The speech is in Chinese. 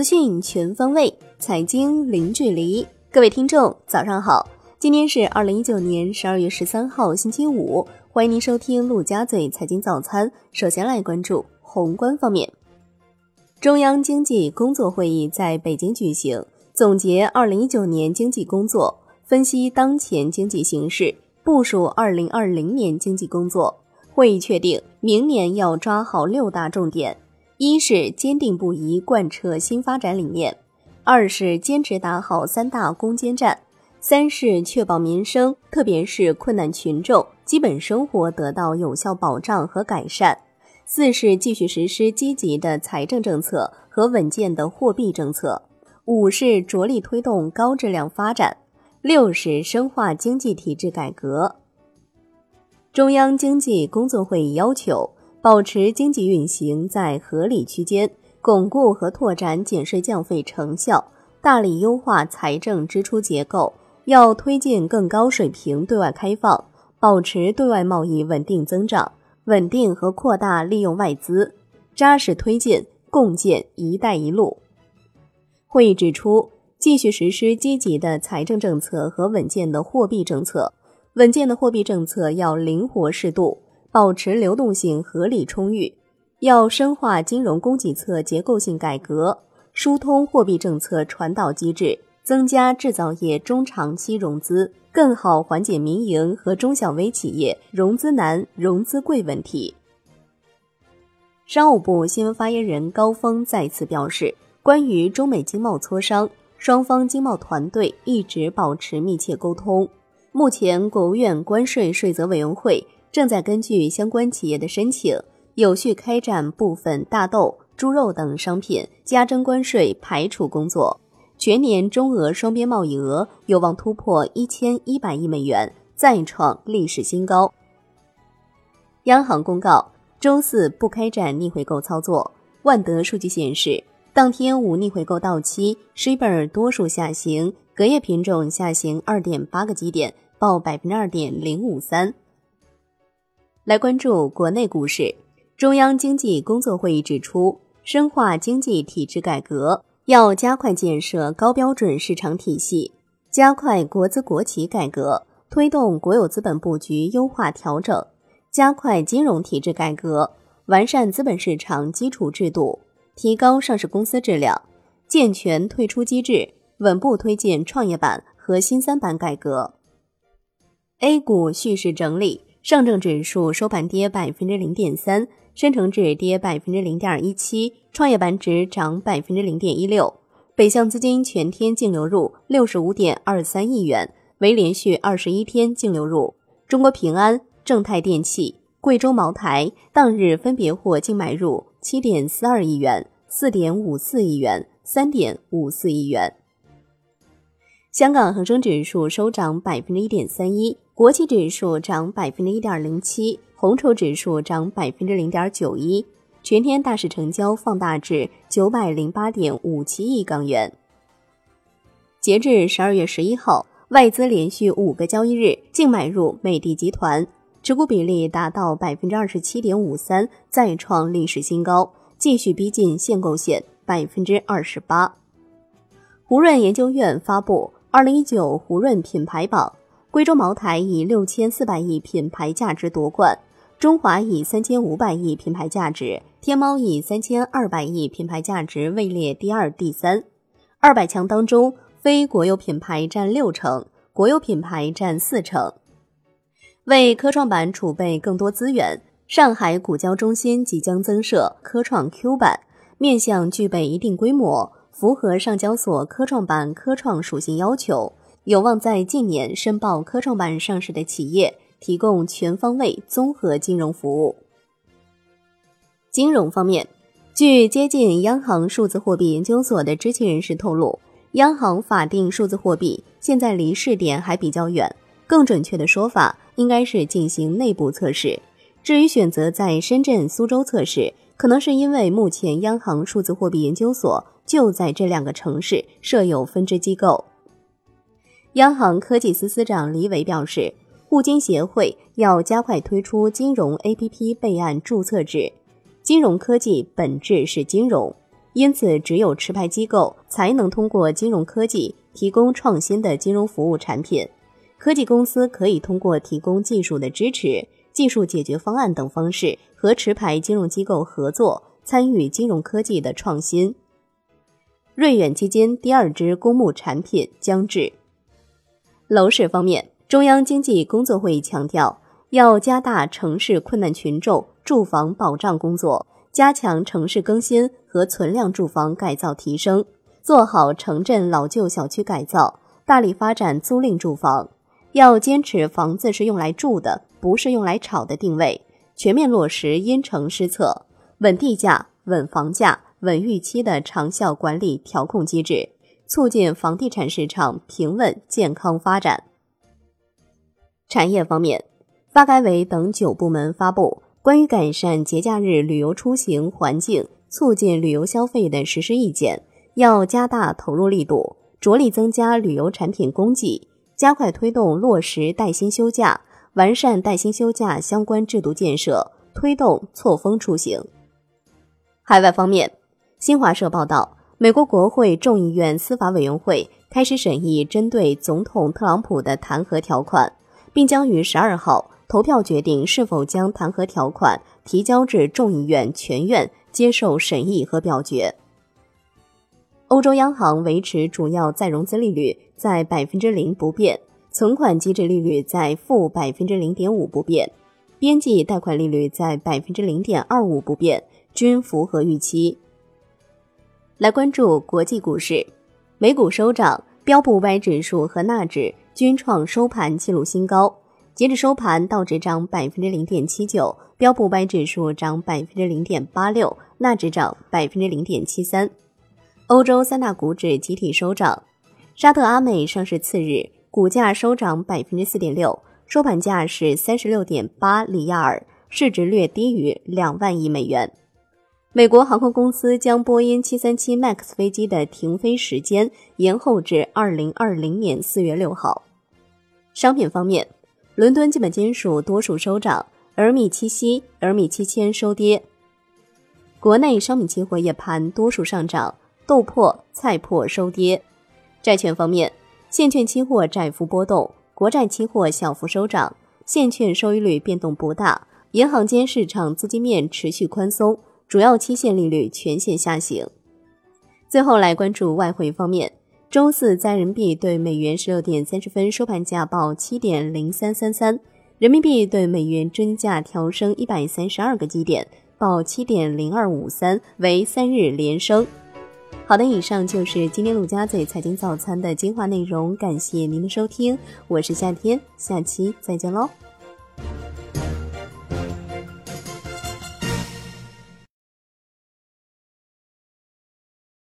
资讯全方位，财经零距离。各位听众，早上好！今天是二零一九年十二月十三号，星期五。欢迎您收听陆家嘴财经早餐。首先来关注宏观方面，中央经济工作会议在北京举行，总结二零一九年经济工作，分析当前经济形势，部署二零二零年经济工作。会议确定，明年要抓好六大重点。一是坚定不移贯彻新发展理念，二是坚持打好三大攻坚战，三是确保民生，特别是困难群众基本生活得到有效保障和改善，四是继续实施积极的财政政策和稳健的货币政策，五是着力推动高质量发展，六是深化经济体制改革。中央经济工作会议要求。保持经济运行在合理区间，巩固和拓展减税降费成效，大力优化财政支出结构。要推进更高水平对外开放，保持对外贸易稳定增长，稳定和扩大利用外资，扎实推进共建“一带一路”。会议指出，继续实施积极的财政政策和稳健的货币政策。稳健的货币政策要灵活适度。保持流动性合理充裕，要深化金融供给侧结构性改革，疏通货币政策传导机制，增加制造业中长期融资，更好缓解民营和中小微企业融资难、融资贵问题。商务部新闻发言人高峰再次表示，关于中美经贸磋商，双方经贸团队一直保持密切沟通。目前，国务院关税税则委员会。正在根据相关企业的申请，有序开展部分大豆、猪肉等商品加征关税排除工作。全年中俄双边贸易额有望突破一千一百亿美元，再创历史新高。央行公告，周四不开展逆回购操作。万德数据显示，当天无逆回购到期，Shibor 多数下行，隔夜品种下行二点八个基点，报百分之二点零五三。来关注国内股市。中央经济工作会议指出，深化经济体制改革，要加快建设高标准市场体系，加快国资国企改革，推动国有资本布局优化调整，加快金融体制改革，完善资本市场基础制度，提高上市公司质量，健全退出机制，稳步推进创业板和新三板改革。A 股蓄势整理。上证指数收盘跌百分之零点三，深成指跌百分之零点一七，创业板指涨百分之零点一六。北向资金全天净流入六十五点二三亿元，为连续二十一天净流入。中国平安、正泰电器、贵州茅台当日分别获净买入七点四二亿元、四点五四亿元、三点五四亿元。香港恒生指数收涨百分之一点三一。国企指数涨百分之一点零七，红筹指数涨百分之零点九一，全天大市成交放大至九百零八点五七亿港元。截至十二月十一号，外资连续五个交易日净买入美的集团，持股比例达到百分之二十七点五三，再创历史新高，继续逼近限购线百分之二十八。胡润研究院发布二零一九胡润品牌榜。贵州茅台以六千四百亿品牌价值夺冠，中华以三千五百亿品牌价值，天猫以三千二百亿品牌价值位列第二、第三。二百强当中，非国有品牌占六成，国有品牌占四成。为科创板储备更多资源，上海股交中心即将增设科创 Q 板，面向具备一定规模、符合上交所科创板科创属性要求。有望在近年申报科创板上市的企业提供全方位综合金融服务。金融方面，据接近央行数字货币研究所的知情人士透露，央行法定数字货币现在离试点还比较远，更准确的说法应该是进行内部测试。至于选择在深圳、苏州测试，可能是因为目前央行数字货币研究所就在这两个城市设有分支机构。央行科技司司长李伟表示，互金协会要加快推出金融 APP 备案注册制。金融科技本质是金融，因此只有持牌机构才能通过金融科技提供创新的金融服务产品。科技公司可以通过提供技术的支持、技术解决方案等方式和持牌金融机构合作，参与金融科技的创新。瑞远基金第二支公募产品将至。楼市方面，中央经济工作会议强调，要加大城市困难群众住房保障工作，加强城市更新和存量住房改造提升，做好城镇老旧小区改造，大力发展租赁住房。要坚持房子是用来住的，不是用来炒的定位，全面落实因城施策、稳地价、稳房价、稳预期的长效管理调控机制，促进房地产市场平稳健康发展。产业方面，发改委等九部门发布关于改善节假日旅游出行环境、促进旅游消费的实施意见，要加大投入力度，着力增加旅游产品供给。加快推动落实带薪休假，完善带薪休假相关制度建设，推动错峰出行。海外方面，新华社报道，美国国会众议院司法委员会开始审议针对总统特朗普的弹劾条款，并将于十二号投票决定是否将弹劾条款提交至众议院全院接受审议和表决。欧洲央行维持主要再融资利率在百分之零不变，存款机制利率在负百分之零点五不变，边际贷款利率在百分之零点二五不变，均符合预期。来关注国际股市，美股收涨，标普五百指数和纳指均创收盘纪录新高。截至收盘，道指涨百分之零点七九，标普五百指数涨百分之零点八六，纳指涨百分之零点七三。欧洲三大股指集体收涨，沙特阿美上市次日，股价收涨百分之四点六，收盘价是三十六点八里亚尔，市值略低于两万亿美元。美国航空公司将波音七三七 MAX 飞机的停飞时间延后至二零二零年四月六号。商品方面，伦敦基本金属多数收涨，而米七锡、而米七千收跌。国内商品期货夜盘多数上涨。豆粕、菜粕收跌。债券方面，现券期货窄幅波动，国债期货小幅收涨，现券收益率变动不大。银行间市场资金面持续宽松，主要期限利率全线下行。最后来关注外汇方面，周四在人民币对美元十六点三十分收盘价报七点零三三三，人民币对美元均价调升一百三十二个基点，报七点零二五三，为三日连升。好的，以上就是今天陆家嘴财经早餐的精华内容，感谢您的收听，我是夏天，下期再见喽。